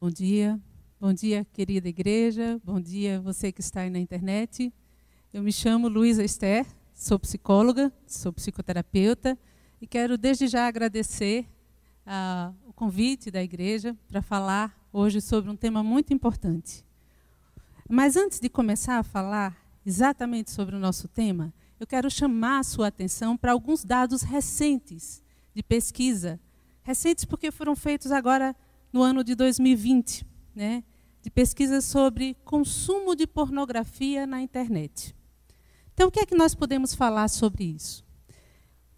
Bom dia, bom dia, querida igreja, bom dia, você que está aí na internet. Eu me chamo Luísa Esther, sou psicóloga, sou psicoterapeuta e quero desde já agradecer uh, o convite da igreja para falar hoje sobre um tema muito importante. Mas antes de começar a falar exatamente sobre o nosso tema, eu quero chamar a sua atenção para alguns dados recentes de pesquisa, recentes porque foram feitos agora no ano de 2020, né, de pesquisas sobre consumo de pornografia na internet. Então, o que é que nós podemos falar sobre isso?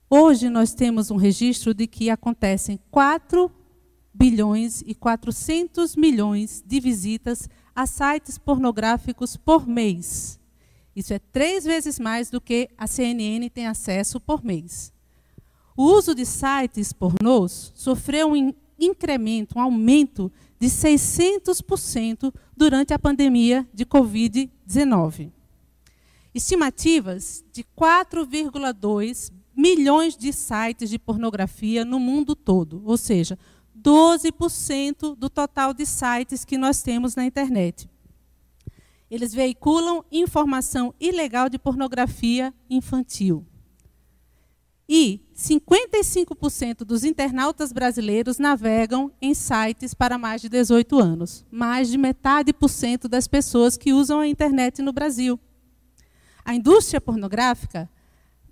Hoje nós temos um registro de que acontecem 4 bilhões e 400 milhões de visitas a sites pornográficos por mês. Isso é três vezes mais do que a CNN tem acesso por mês. O uso de sites pornôs sofreu um incremento, um aumento de 600% durante a pandemia de Covid-19. Estimativas de 4,2 milhões de sites de pornografia no mundo todo, ou seja, 12% do total de sites que nós temos na internet. Eles veiculam informação ilegal de pornografia infantil. E 55% dos internautas brasileiros navegam em sites para mais de 18 anos. Mais de metade por cento das pessoas que usam a internet no Brasil. A indústria pornográfica,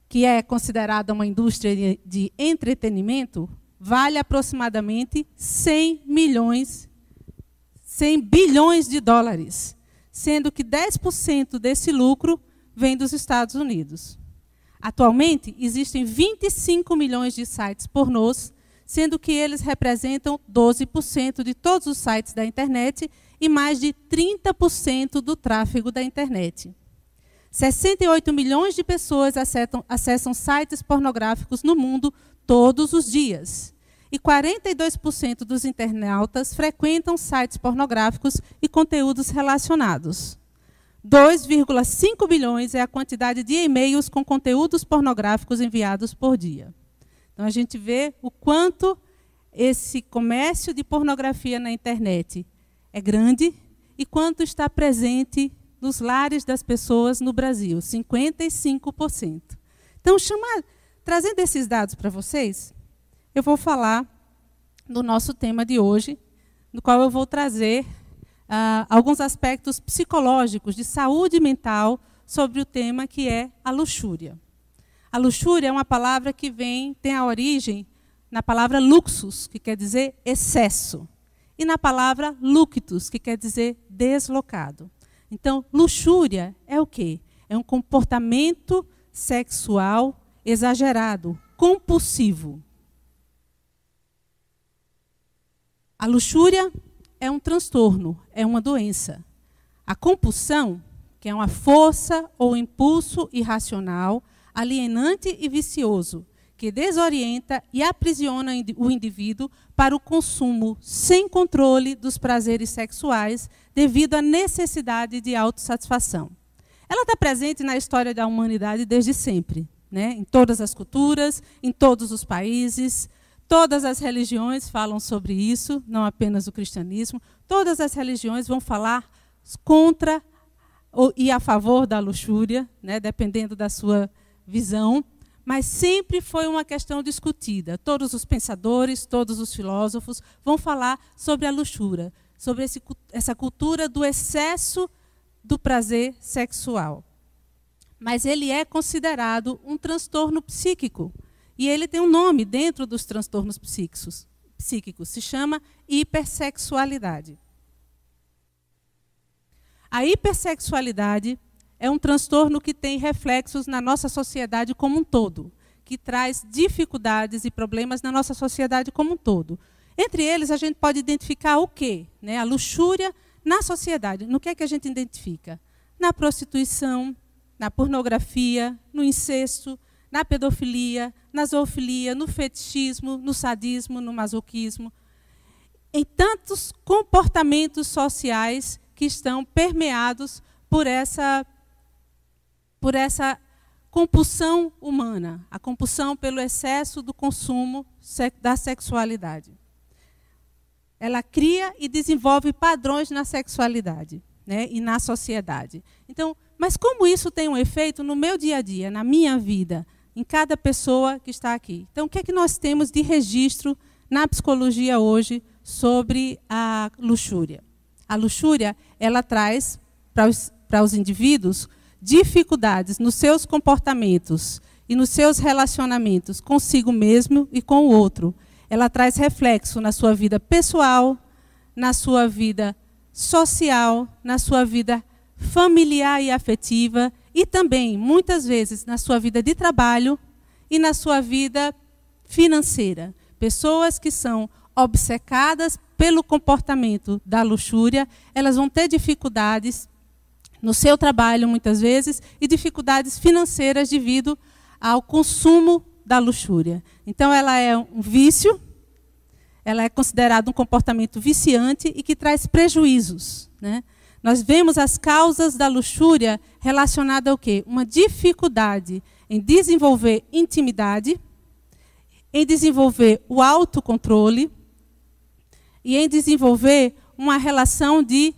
que é considerada uma indústria de entretenimento, vale aproximadamente 100 milhões, 100 bilhões de dólares, sendo que 10% desse lucro vem dos Estados Unidos. Atualmente, existem 25 milhões de sites pornôs, sendo que eles representam 12% de todos os sites da internet e mais de 30% do tráfego da internet. 68 milhões de pessoas acessam, acessam sites pornográficos no mundo todos os dias. E 42% dos internautas frequentam sites pornográficos e conteúdos relacionados. 2,5 bilhões é a quantidade de e-mails com conteúdos pornográficos enviados por dia. Então a gente vê o quanto esse comércio de pornografia na internet é grande e quanto está presente nos lares das pessoas no Brasil, 55%. Então, trazendo esses dados para vocês, eu vou falar do nosso tema de hoje, no qual eu vou trazer uh, alguns aspectos psicológicos de saúde mental sobre o tema que é a luxúria. A luxúria é uma palavra que vem, tem a origem na palavra luxus, que quer dizer excesso, e na palavra luctus, que quer dizer deslocado. Então, luxúria é o quê? É um comportamento sexual exagerado, compulsivo. A luxúria é um transtorno, é uma doença. A compulsão, que é uma força ou impulso irracional, alienante e vicioso, que desorienta e aprisiona o indivíduo para o consumo sem controle dos prazeres sexuais devido à necessidade de autossatisfação. Ela está presente na história da humanidade desde sempre, né? em todas as culturas, em todos os países, Todas as religiões falam sobre isso, não apenas o cristianismo. Todas as religiões vão falar contra e a favor da luxúria, né, dependendo da sua visão, mas sempre foi uma questão discutida. Todos os pensadores, todos os filósofos vão falar sobre a luxúria, sobre esse, essa cultura do excesso do prazer sexual. Mas ele é considerado um transtorno psíquico e ele tem um nome dentro dos transtornos psíquicos, psíquicos se chama hipersexualidade. A hipersexualidade é um transtorno que tem reflexos na nossa sociedade como um todo, que traz dificuldades e problemas na nossa sociedade como um todo. Entre eles, a gente pode identificar o quê? Né? A luxúria na sociedade. No que é que a gente identifica? Na prostituição, na pornografia, no incesto, na pedofilia, na zoofilia, no fetichismo, no sadismo, no masoquismo, em tantos comportamentos sociais que estão permeados por essa por essa compulsão humana, a compulsão pelo excesso do consumo da sexualidade. ela cria e desenvolve padrões na sexualidade né, e na sociedade. Então, mas como isso tem um efeito no meu dia a dia, na minha vida, em cada pessoa que está aqui? Então, o que é que nós temos de registro na psicologia hoje sobre a luxúria? A luxúria, ela traz para os, para os indivíduos dificuldades nos seus comportamentos e nos seus relacionamentos consigo mesmo e com o outro. Ela traz reflexo na sua vida pessoal, na sua vida social, na sua vida familiar e afetiva e também, muitas vezes, na sua vida de trabalho e na sua vida financeira. Pessoas que são obcecadas pelo comportamento da luxúria, elas vão ter dificuldades no seu trabalho, muitas vezes, e dificuldades financeiras devido ao consumo da luxúria. Então, ela é um vício, ela é considerada um comportamento viciante e que traz prejuízos. Né? Nós vemos as causas da luxúria relacionadas ao quê? Uma dificuldade em desenvolver intimidade, em desenvolver o autocontrole e em desenvolver uma relação de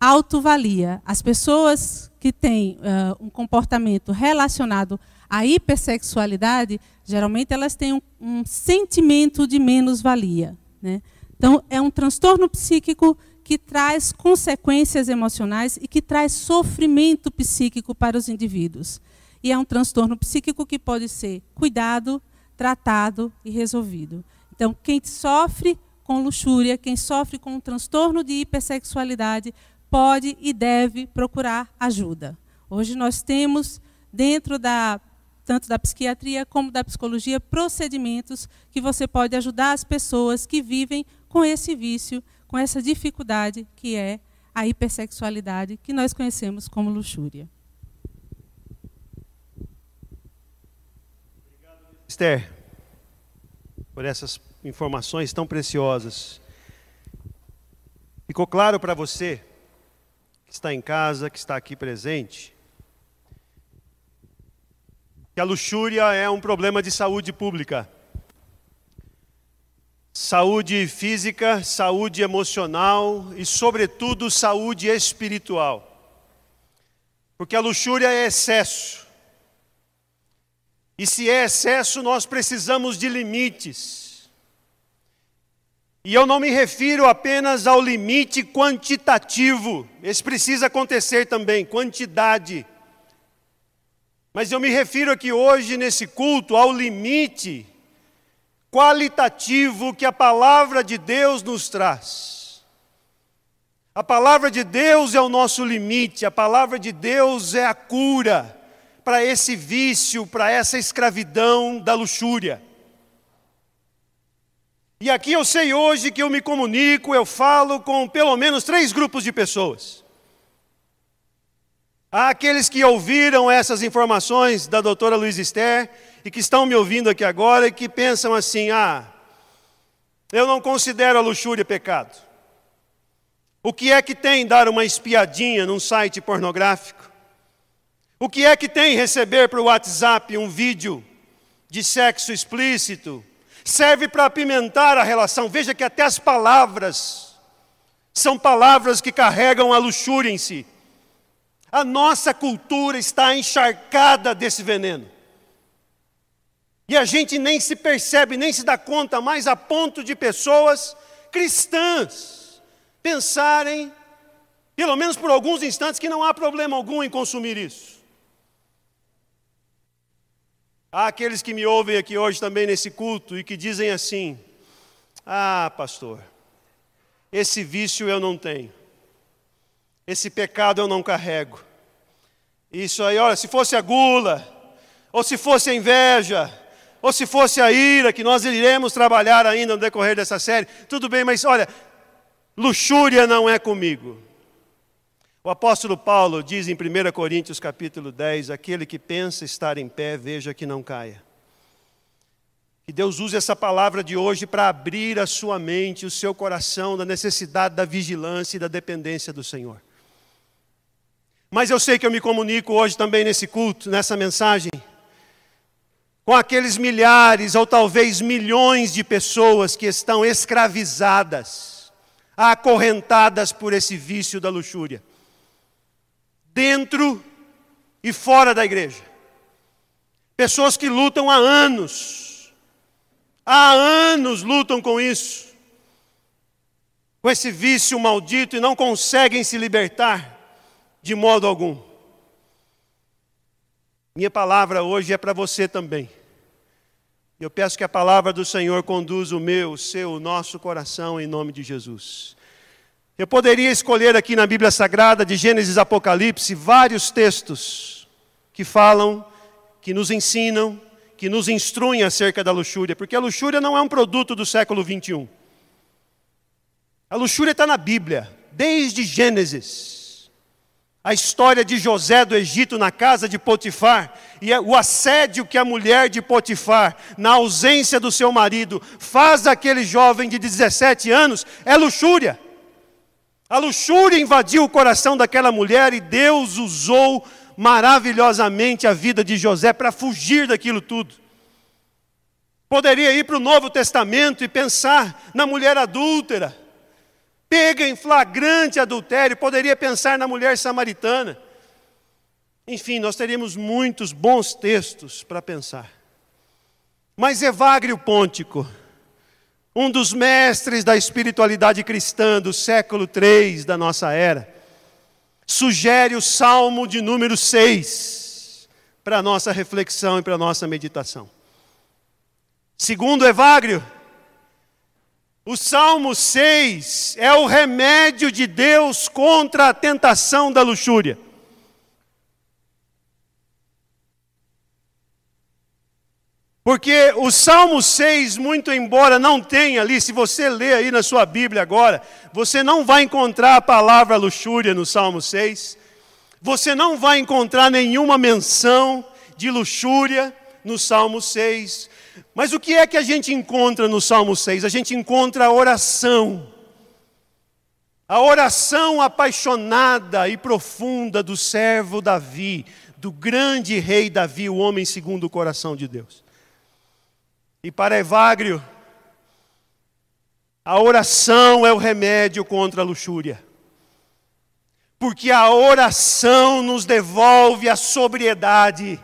autovalia. As pessoas que têm uh, um comportamento relacionado à hipersexualidade, geralmente elas têm um, um sentimento de menos-valia. Né? Então, é um transtorno psíquico que traz consequências emocionais e que traz sofrimento psíquico para os indivíduos. E é um transtorno psíquico que pode ser cuidado, tratado e resolvido. Então, quem sofre com luxúria, quem sofre com um transtorno de hipersexualidade, pode e deve procurar ajuda. Hoje nós temos, dentro da tanto da psiquiatria como da psicologia, procedimentos que você pode ajudar as pessoas que vivem com esse vício com essa dificuldade que é a hipersexualidade, que nós conhecemos como luxúria. Esther, por essas informações tão preciosas. Ficou claro para você que está em casa, que está aqui presente, que a luxúria é um problema de saúde pública saúde física, saúde emocional e, sobretudo, saúde espiritual. Porque a luxúria é excesso. E se é excesso, nós precisamos de limites. E eu não me refiro apenas ao limite quantitativo, esse precisa acontecer também, quantidade. Mas eu me refiro aqui hoje, nesse culto, ao limite qualitativo que a palavra de Deus nos traz. A palavra de Deus é o nosso limite, a palavra de Deus é a cura para esse vício, para essa escravidão da luxúria. E aqui eu sei hoje que eu me comunico, eu falo com pelo menos três grupos de pessoas. Há aqueles que ouviram essas informações da doutora Luiz Esther e que estão me ouvindo aqui agora e que pensam assim: ah, eu não considero a luxúria pecado. O que é que tem dar uma espiadinha num site pornográfico? O que é que tem receber para o WhatsApp um vídeo de sexo explícito? Serve para apimentar a relação. Veja que até as palavras são palavras que carregam a luxúria em si. A nossa cultura está encharcada desse veneno. E a gente nem se percebe, nem se dá conta mais a ponto de pessoas cristãs pensarem, pelo menos por alguns instantes, que não há problema algum em consumir isso. Há aqueles que me ouvem aqui hoje também nesse culto e que dizem assim: Ah, pastor, esse vício eu não tenho, esse pecado eu não carrego. Isso aí, olha, se fosse a gula, ou se fosse a inveja, ou se fosse a ira, que nós iremos trabalhar ainda no decorrer dessa série, tudo bem, mas olha, luxúria não é comigo. O apóstolo Paulo diz em 1 Coríntios capítulo 10: aquele que pensa estar em pé, veja que não caia. Que Deus use essa palavra de hoje para abrir a sua mente, o seu coração, da necessidade da vigilância e da dependência do Senhor. Mas eu sei que eu me comunico hoje também nesse culto, nessa mensagem, com aqueles milhares ou talvez milhões de pessoas que estão escravizadas acorrentadas por esse vício da luxúria, dentro e fora da igreja. Pessoas que lutam há anos, há anos lutam com isso, com esse vício maldito e não conseguem se libertar de modo algum. Minha palavra hoje é para você também. Eu peço que a palavra do Senhor conduza o meu, o seu, o nosso coração em nome de Jesus. Eu poderia escolher aqui na Bíblia Sagrada, de Gênesis Apocalipse, vários textos que falam, que nos ensinam, que nos instruem acerca da luxúria, porque a luxúria não é um produto do século 21. A luxúria está na Bíblia, desde Gênesis a história de José do Egito na casa de Potifar e o assédio que a mulher de Potifar, na ausência do seu marido, faz aquele jovem de 17 anos é luxúria. A luxúria invadiu o coração daquela mulher e Deus usou maravilhosamente a vida de José para fugir daquilo tudo. Poderia ir para o Novo Testamento e pensar na mulher adúltera pega em flagrante adultério, poderia pensar na mulher samaritana. Enfim, nós teríamos muitos bons textos para pensar. Mas Evagrio Pôntico, um dos mestres da espiritualidade cristã do século III da nossa era, sugere o Salmo de número 6 para a nossa reflexão e para a nossa meditação. Segundo Evagrio, o Salmo 6 é o remédio de Deus contra a tentação da luxúria. Porque o Salmo 6, muito embora não tenha ali, se você ler aí na sua Bíblia agora, você não vai encontrar a palavra luxúria no Salmo 6. Você não vai encontrar nenhuma menção de luxúria no Salmo 6. Mas o que é que a gente encontra no Salmo 6? A gente encontra a oração. A oração apaixonada e profunda do servo Davi, do grande rei Davi, o homem segundo o coração de Deus. E para Evagrio, a oração é o remédio contra a luxúria. Porque a oração nos devolve a sobriedade.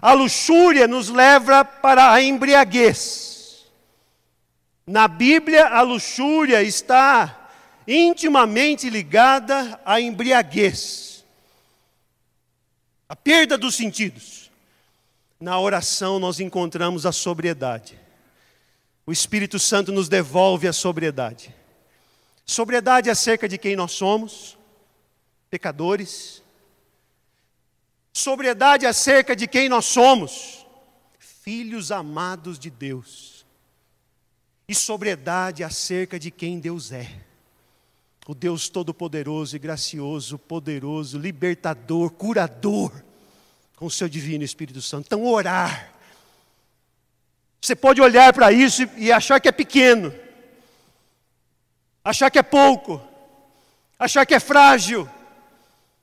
A luxúria nos leva para a embriaguez. Na Bíblia, a luxúria está intimamente ligada à embriaguez, a perda dos sentidos. Na oração, nós encontramos a sobriedade. O Espírito Santo nos devolve a sobriedade. Sobriedade acerca de quem nós somos, pecadores, sobriedade acerca de quem nós somos, filhos amados de Deus, e sobriedade acerca de quem Deus é. O Deus Todo-Poderoso e Gracioso, Poderoso, Libertador, Curador, com o seu Divino Espírito Santo. Então, orar. Você pode olhar para isso e achar que é pequeno, achar que é pouco, achar que é frágil,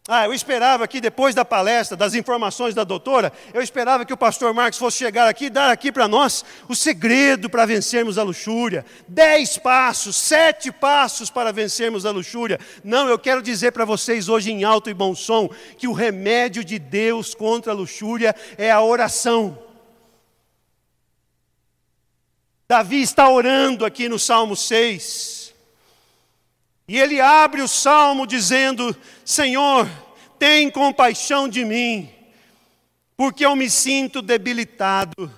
ah, eu esperava que depois da palestra, das informações da doutora, eu esperava que o pastor Marcos fosse chegar aqui e dar aqui para nós o segredo para vencermos a luxúria. Dez passos, sete passos para vencermos a luxúria. Não, eu quero dizer para vocês hoje em alto e bom som que o remédio de Deus contra a luxúria é a oração. Davi está orando aqui no Salmo 6. E ele abre o salmo dizendo: Senhor, tem compaixão de mim, porque eu me sinto debilitado.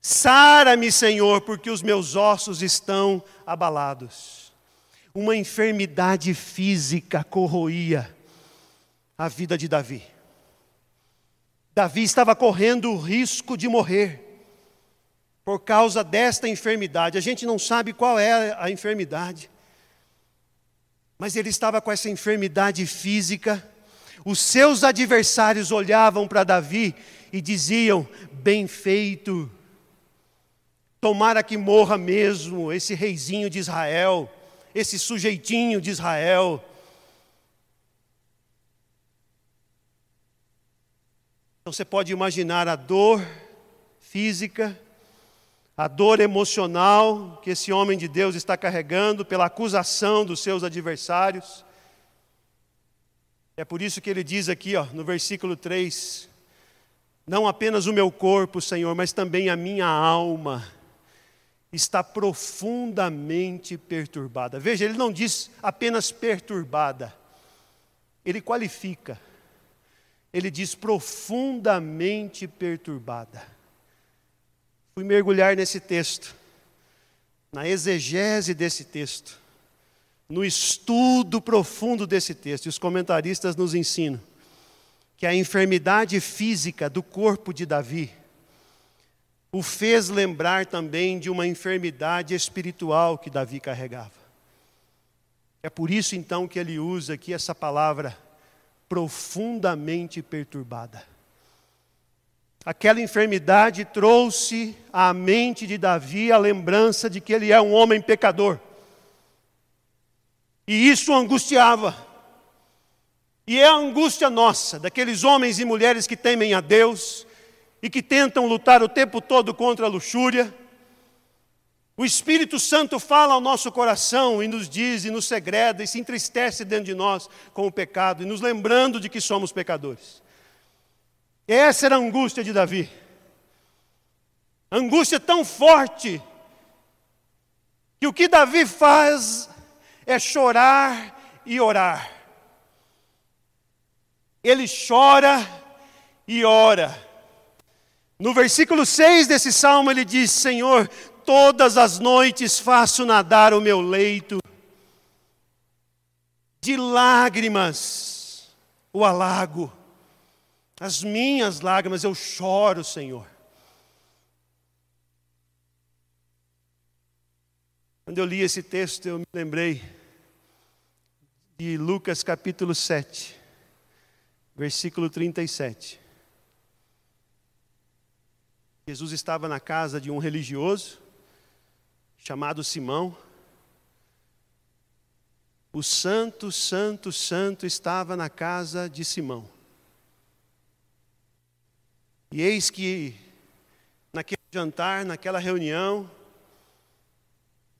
Sara-me, Senhor, porque os meus ossos estão abalados. Uma enfermidade física corroía a vida de Davi. Davi estava correndo o risco de morrer por causa desta enfermidade. A gente não sabe qual é a enfermidade. Mas ele estava com essa enfermidade física. Os seus adversários olhavam para Davi e diziam: Bem feito, tomara que morra mesmo esse reizinho de Israel, esse sujeitinho de Israel. Então você pode imaginar a dor física, a dor emocional que esse homem de Deus está carregando pela acusação dos seus adversários. É por isso que ele diz aqui, ó, no versículo 3: Não apenas o meu corpo, Senhor, mas também a minha alma está profundamente perturbada. Veja, ele não diz apenas perturbada, ele qualifica, ele diz profundamente perturbada fui mergulhar nesse texto, na exegese desse texto, no estudo profundo desse texto. E os comentaristas nos ensinam que a enfermidade física do corpo de Davi o fez lembrar também de uma enfermidade espiritual que Davi carregava. É por isso então que ele usa aqui essa palavra profundamente perturbada. Aquela enfermidade trouxe à mente de Davi a lembrança de que ele é um homem pecador. E isso angustiava. E é a angústia nossa, daqueles homens e mulheres que temem a Deus e que tentam lutar o tempo todo contra a luxúria. O Espírito Santo fala ao nosso coração e nos diz e nos segreda e se entristece dentro de nós com o pecado e nos lembrando de que somos pecadores. Essa era a angústia de Davi. Angústia tão forte que o que Davi faz é chorar e orar. Ele chora e ora. No versículo 6 desse salmo ele diz: Senhor, todas as noites faço nadar o meu leito de lágrimas, o alago. As minhas lágrimas eu choro, Senhor. Quando eu li esse texto, eu me lembrei de Lucas capítulo 7, versículo 37. Jesus estava na casa de um religioso chamado Simão. O santo, santo, santo estava na casa de Simão. E eis que, naquele jantar, naquela reunião,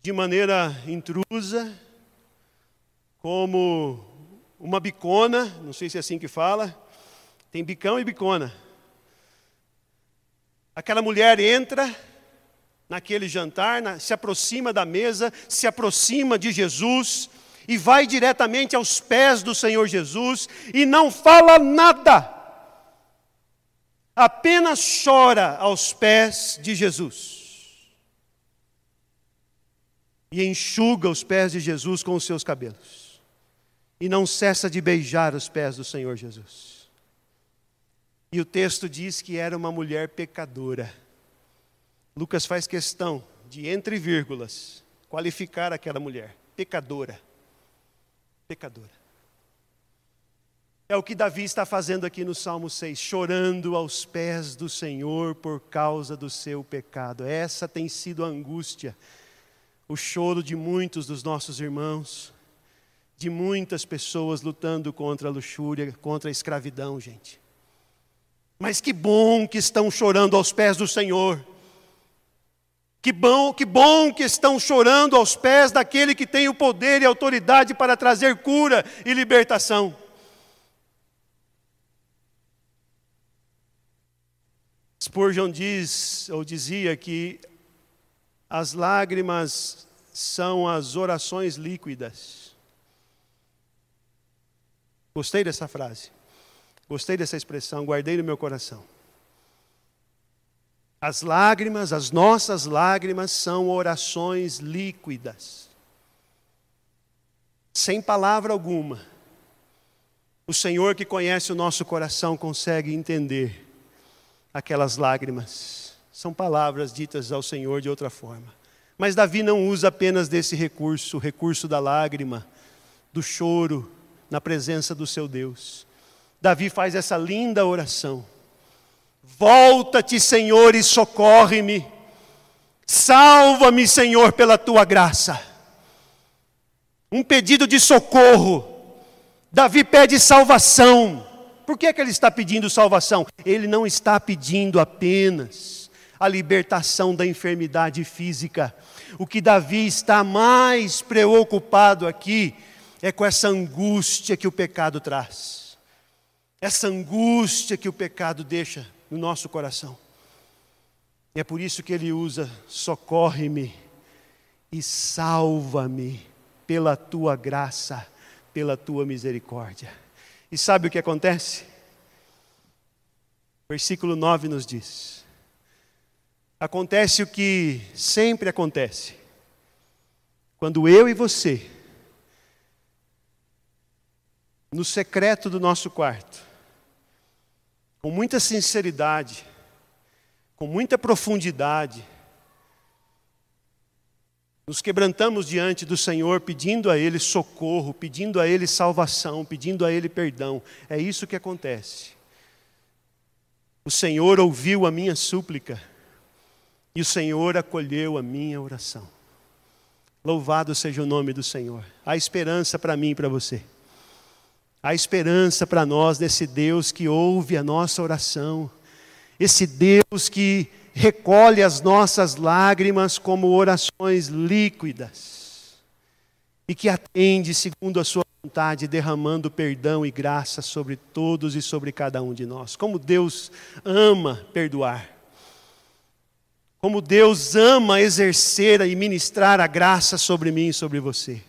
de maneira intrusa, como uma bicona, não sei se é assim que fala, tem bicão e bicona. Aquela mulher entra naquele jantar, na, se aproxima da mesa, se aproxima de Jesus e vai diretamente aos pés do Senhor Jesus e não fala nada apenas chora aos pés de Jesus e enxuga os pés de Jesus com os seus cabelos e não cessa de beijar os pés do Senhor Jesus. E o texto diz que era uma mulher pecadora. Lucas faz questão de, entre vírgulas, qualificar aquela mulher, pecadora. Pecadora. É o que Davi está fazendo aqui no Salmo 6, chorando aos pés do Senhor por causa do seu pecado. Essa tem sido a angústia, o choro de muitos dos nossos irmãos, de muitas pessoas lutando contra a luxúria, contra a escravidão, gente. Mas que bom que estão chorando aos pés do Senhor. Que bom, que bom que estão chorando aos pés daquele que tem o poder e autoridade para trazer cura e libertação. Spurgeon diz, ou dizia que as lágrimas são as orações líquidas. Gostei dessa frase. Gostei dessa expressão, guardei no meu coração. As lágrimas, as nossas lágrimas são orações líquidas. Sem palavra alguma. O Senhor que conhece o nosso coração consegue entender aquelas lágrimas. São palavras ditas ao Senhor de outra forma. Mas Davi não usa apenas desse recurso, o recurso da lágrima, do choro na presença do seu Deus. Davi faz essa linda oração: Volta-te, Senhor, e socorre-me. Salva-me, Senhor, pela tua graça. Um pedido de socorro. Davi pede salvação. Por que, é que ele está pedindo salvação? Ele não está pedindo apenas a libertação da enfermidade física. O que Davi está mais preocupado aqui é com essa angústia que o pecado traz, essa angústia que o pecado deixa no nosso coração. E é por isso que ele usa: socorre-me e salva-me pela tua graça, pela tua misericórdia. E sabe o que acontece? Versículo 9 nos diz: Acontece o que sempre acontece. Quando eu e você, no secreto do nosso quarto, com muita sinceridade, com muita profundidade, nos quebrantamos diante do Senhor, pedindo a Ele socorro, pedindo a Ele salvação, pedindo a Ele perdão. É isso que acontece. O Senhor ouviu a minha súplica e o Senhor acolheu a minha oração. Louvado seja o nome do Senhor. Há esperança para mim e para você. Há esperança para nós desse Deus que ouve a nossa oração, esse Deus que recolhe as nossas lágrimas como orações líquidas e que atende segundo a sua vontade, derramando perdão e graça sobre todos e sobre cada um de nós. Como Deus ama perdoar. Como Deus ama exercer e ministrar a graça sobre mim e sobre você.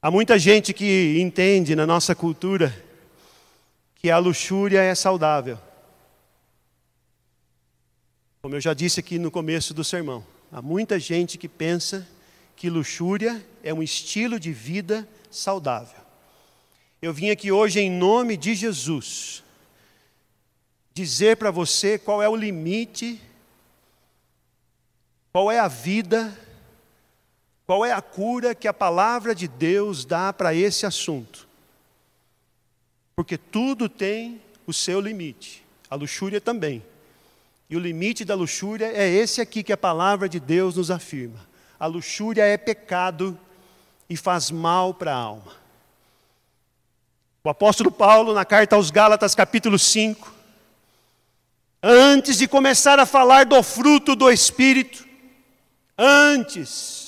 Há muita gente que entende na nossa cultura que a luxúria é saudável. Como eu já disse aqui no começo do sermão, há muita gente que pensa que luxúria é um estilo de vida saudável. Eu vim aqui hoje em nome de Jesus dizer para você qual é o limite, qual é a vida, qual é a cura que a palavra de Deus dá para esse assunto. Porque tudo tem o seu limite, a luxúria também. E o limite da luxúria é esse aqui que a palavra de Deus nos afirma. A luxúria é pecado e faz mal para a alma. O apóstolo Paulo, na carta aos Gálatas, capítulo 5, Antes de começar a falar do fruto do Espírito, antes,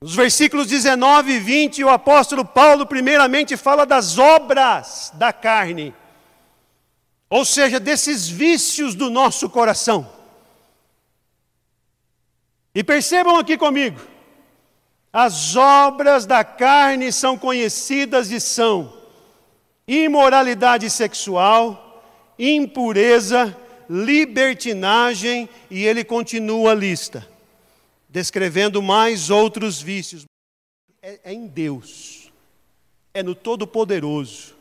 nos versículos 19 e 20, o apóstolo Paulo, primeiramente, fala das obras da carne, ou seja, desses vícios do nosso coração. E percebam aqui comigo, as obras da carne são conhecidas e são imoralidade sexual, impureza, libertinagem, e ele continua a lista, descrevendo mais outros vícios. É, é em Deus, é no Todo-Poderoso,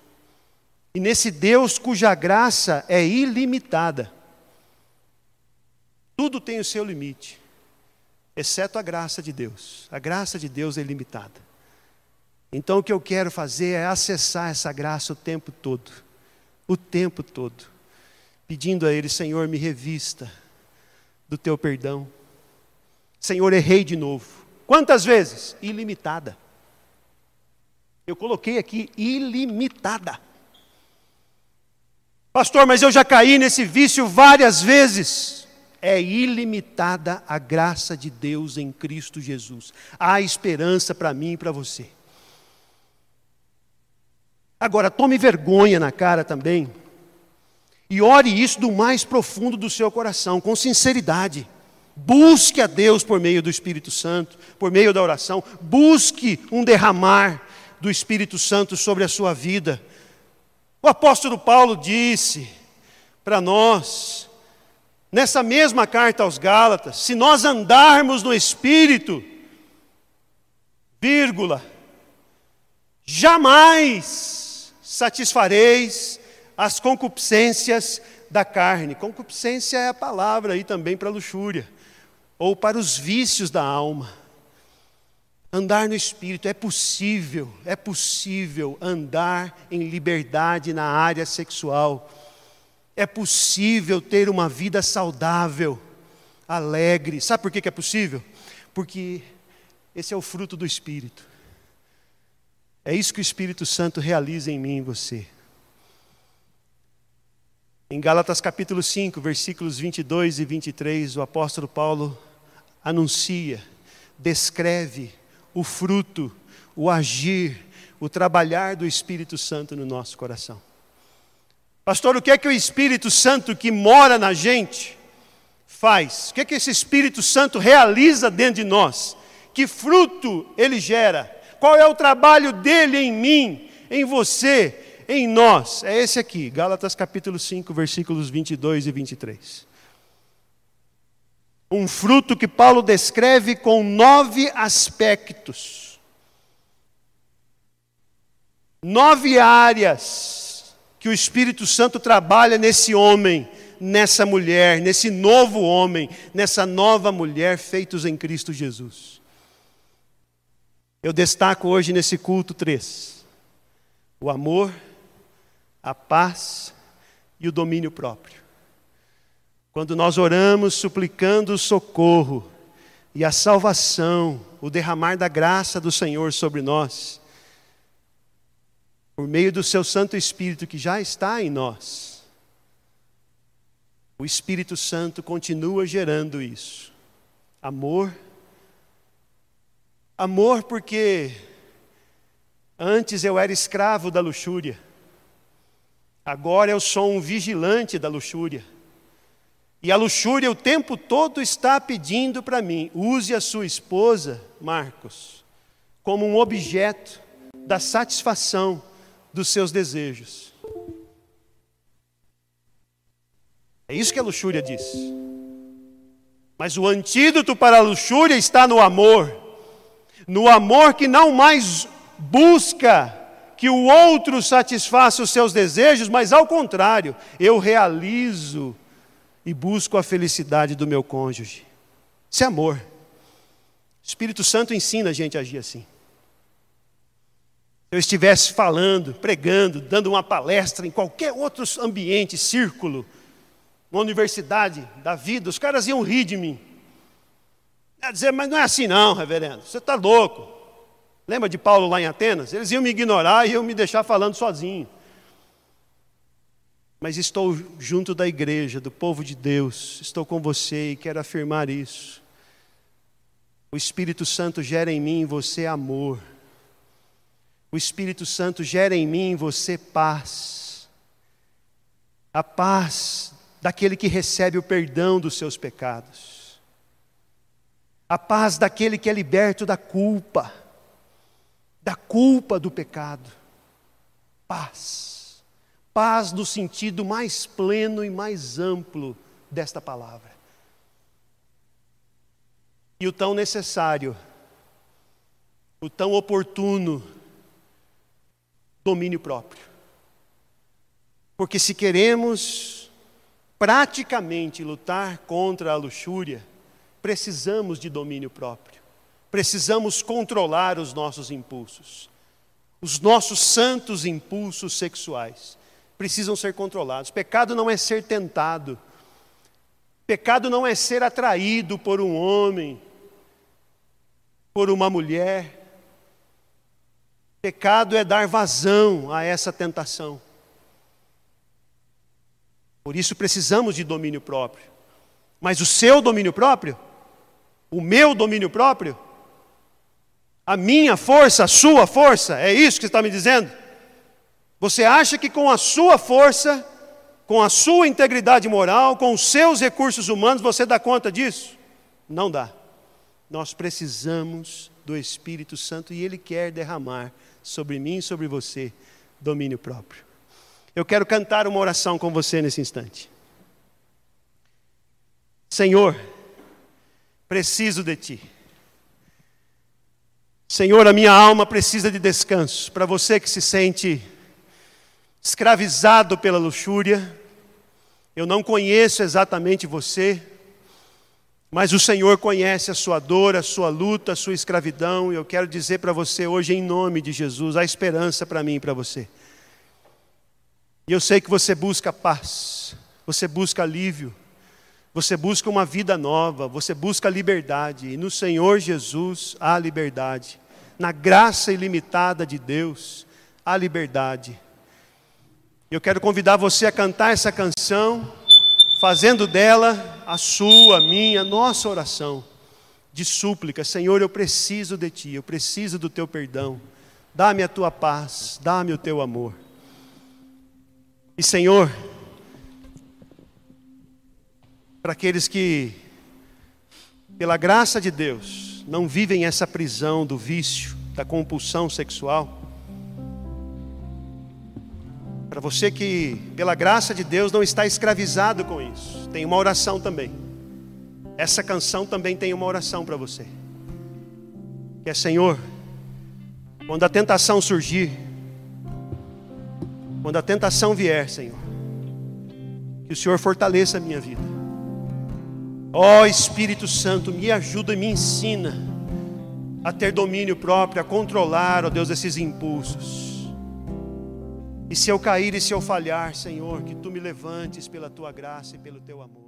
e nesse Deus cuja graça é ilimitada. Tudo tem o seu limite, exceto a graça de Deus. A graça de Deus é ilimitada. Então o que eu quero fazer é acessar essa graça o tempo todo o tempo todo, pedindo a Ele: Senhor, me revista do teu perdão. Senhor, errei de novo. Quantas vezes? Ilimitada. Eu coloquei aqui ilimitada. Pastor, mas eu já caí nesse vício várias vezes. É ilimitada a graça de Deus em Cristo Jesus. Há esperança para mim e para você. Agora, tome vergonha na cara também. E ore isso do mais profundo do seu coração, com sinceridade. Busque a Deus por meio do Espírito Santo, por meio da oração. Busque um derramar do Espírito Santo sobre a sua vida. O apóstolo Paulo disse para nós, nessa mesma carta aos Gálatas, se nós andarmos no Espírito, vírgula, jamais satisfareis as concupiscências da carne. Concupiscência é a palavra aí também para luxúria, ou para os vícios da alma. Andar no espírito é possível, é possível andar em liberdade na área sexual. É possível ter uma vida saudável, alegre. Sabe por que é possível? Porque esse é o fruto do espírito. É isso que o Espírito Santo realiza em mim e você. Em Gálatas capítulo 5, versículos 22 e 23, o apóstolo Paulo anuncia, descreve o fruto, o agir, o trabalhar do Espírito Santo no nosso coração. Pastor, o que é que o Espírito Santo que mora na gente faz? O que é que esse Espírito Santo realiza dentro de nós? Que fruto ele gera? Qual é o trabalho dele em mim, em você, em nós? É esse aqui, Gálatas capítulo 5, versículos 22 e 23. Um fruto que Paulo descreve com nove aspectos. Nove áreas que o Espírito Santo trabalha nesse homem, nessa mulher, nesse novo homem, nessa nova mulher feitos em Cristo Jesus. Eu destaco hoje nesse culto três: o amor, a paz e o domínio próprio. Quando nós oramos suplicando o socorro e a salvação, o derramar da graça do Senhor sobre nós, por meio do seu Santo Espírito que já está em nós, o Espírito Santo continua gerando isso. Amor, amor porque antes eu era escravo da luxúria, Agora eu sou um vigilante da luxúria. E a luxúria o tempo todo está pedindo para mim: use a sua esposa, Marcos, como um objeto da satisfação dos seus desejos. É isso que a luxúria diz. Mas o antídoto para a luxúria está no amor. No amor que não mais busca que o outro satisfaça os seus desejos, mas ao contrário, eu realizo e busco a felicidade do meu cônjuge. Isso é amor. O Espírito Santo ensina a gente a agir assim. Se eu estivesse falando, pregando, dando uma palestra em qualquer outro ambiente, círculo, uma universidade da vida, os caras iam rir de mim. Ia dizer, mas não é assim não, reverendo, você está louco. Lembra de Paulo lá em Atenas? Eles iam me ignorar e iam me deixar falando sozinho. Mas estou junto da igreja, do povo de Deus, estou com você e quero afirmar isso. O Espírito Santo gera em mim e você amor. O Espírito Santo gera em mim e você paz. A paz daquele que recebe o perdão dos seus pecados. A paz daquele que é liberto da culpa da culpa do pecado. Paz. Paz no sentido mais pleno e mais amplo desta palavra. E o tão necessário, o tão oportuno domínio próprio. Porque se queremos praticamente lutar contra a luxúria, precisamos de domínio próprio precisamos controlar os nossos impulsos. Os nossos santos impulsos sexuais precisam ser controlados. Pecado não é ser tentado. Pecado não é ser atraído por um homem, por uma mulher. Pecado é dar vazão a essa tentação. Por isso precisamos de domínio próprio. Mas o seu domínio próprio, o meu domínio próprio, a minha força, a sua força, é isso que está me dizendo? Você acha que com a sua força, com a sua integridade moral, com os seus recursos humanos, você dá conta disso? Não dá. Nós precisamos do Espírito Santo e Ele quer derramar sobre mim e sobre você domínio próprio. Eu quero cantar uma oração com você nesse instante. Senhor, preciso de Ti. Senhor, a minha alma precisa de descanso. Para você que se sente escravizado pela luxúria, eu não conheço exatamente você, mas o Senhor conhece a sua dor, a sua luta, a sua escravidão, e eu quero dizer para você hoje, em nome de Jesus, há esperança para mim e para você. E eu sei que você busca paz, você busca alívio, você busca uma vida nova, você busca liberdade, e no Senhor Jesus há liberdade. Na graça ilimitada de Deus há liberdade. Eu quero convidar você a cantar essa canção, fazendo dela a sua, a minha, a nossa oração de súplica. Senhor, eu preciso de Ti, eu preciso do Teu perdão. Dá-me a Tua paz, dá-me o Teu amor. E Senhor, para aqueles que, pela graça de Deus, não vivem essa prisão do vício, da compulsão sexual, para você que, pela graça de Deus, não está escravizado com isso, tem uma oração também. Essa canção também tem uma oração para você. Que é Senhor, quando a tentação surgir, quando a tentação vier, Senhor, que o Senhor fortaleça a minha vida. Ó oh, Espírito Santo, me ajuda e me ensina a ter domínio próprio, a controlar, ó oh Deus, esses impulsos. E se eu cair e se eu falhar, Senhor, que tu me levantes pela tua graça e pelo teu amor.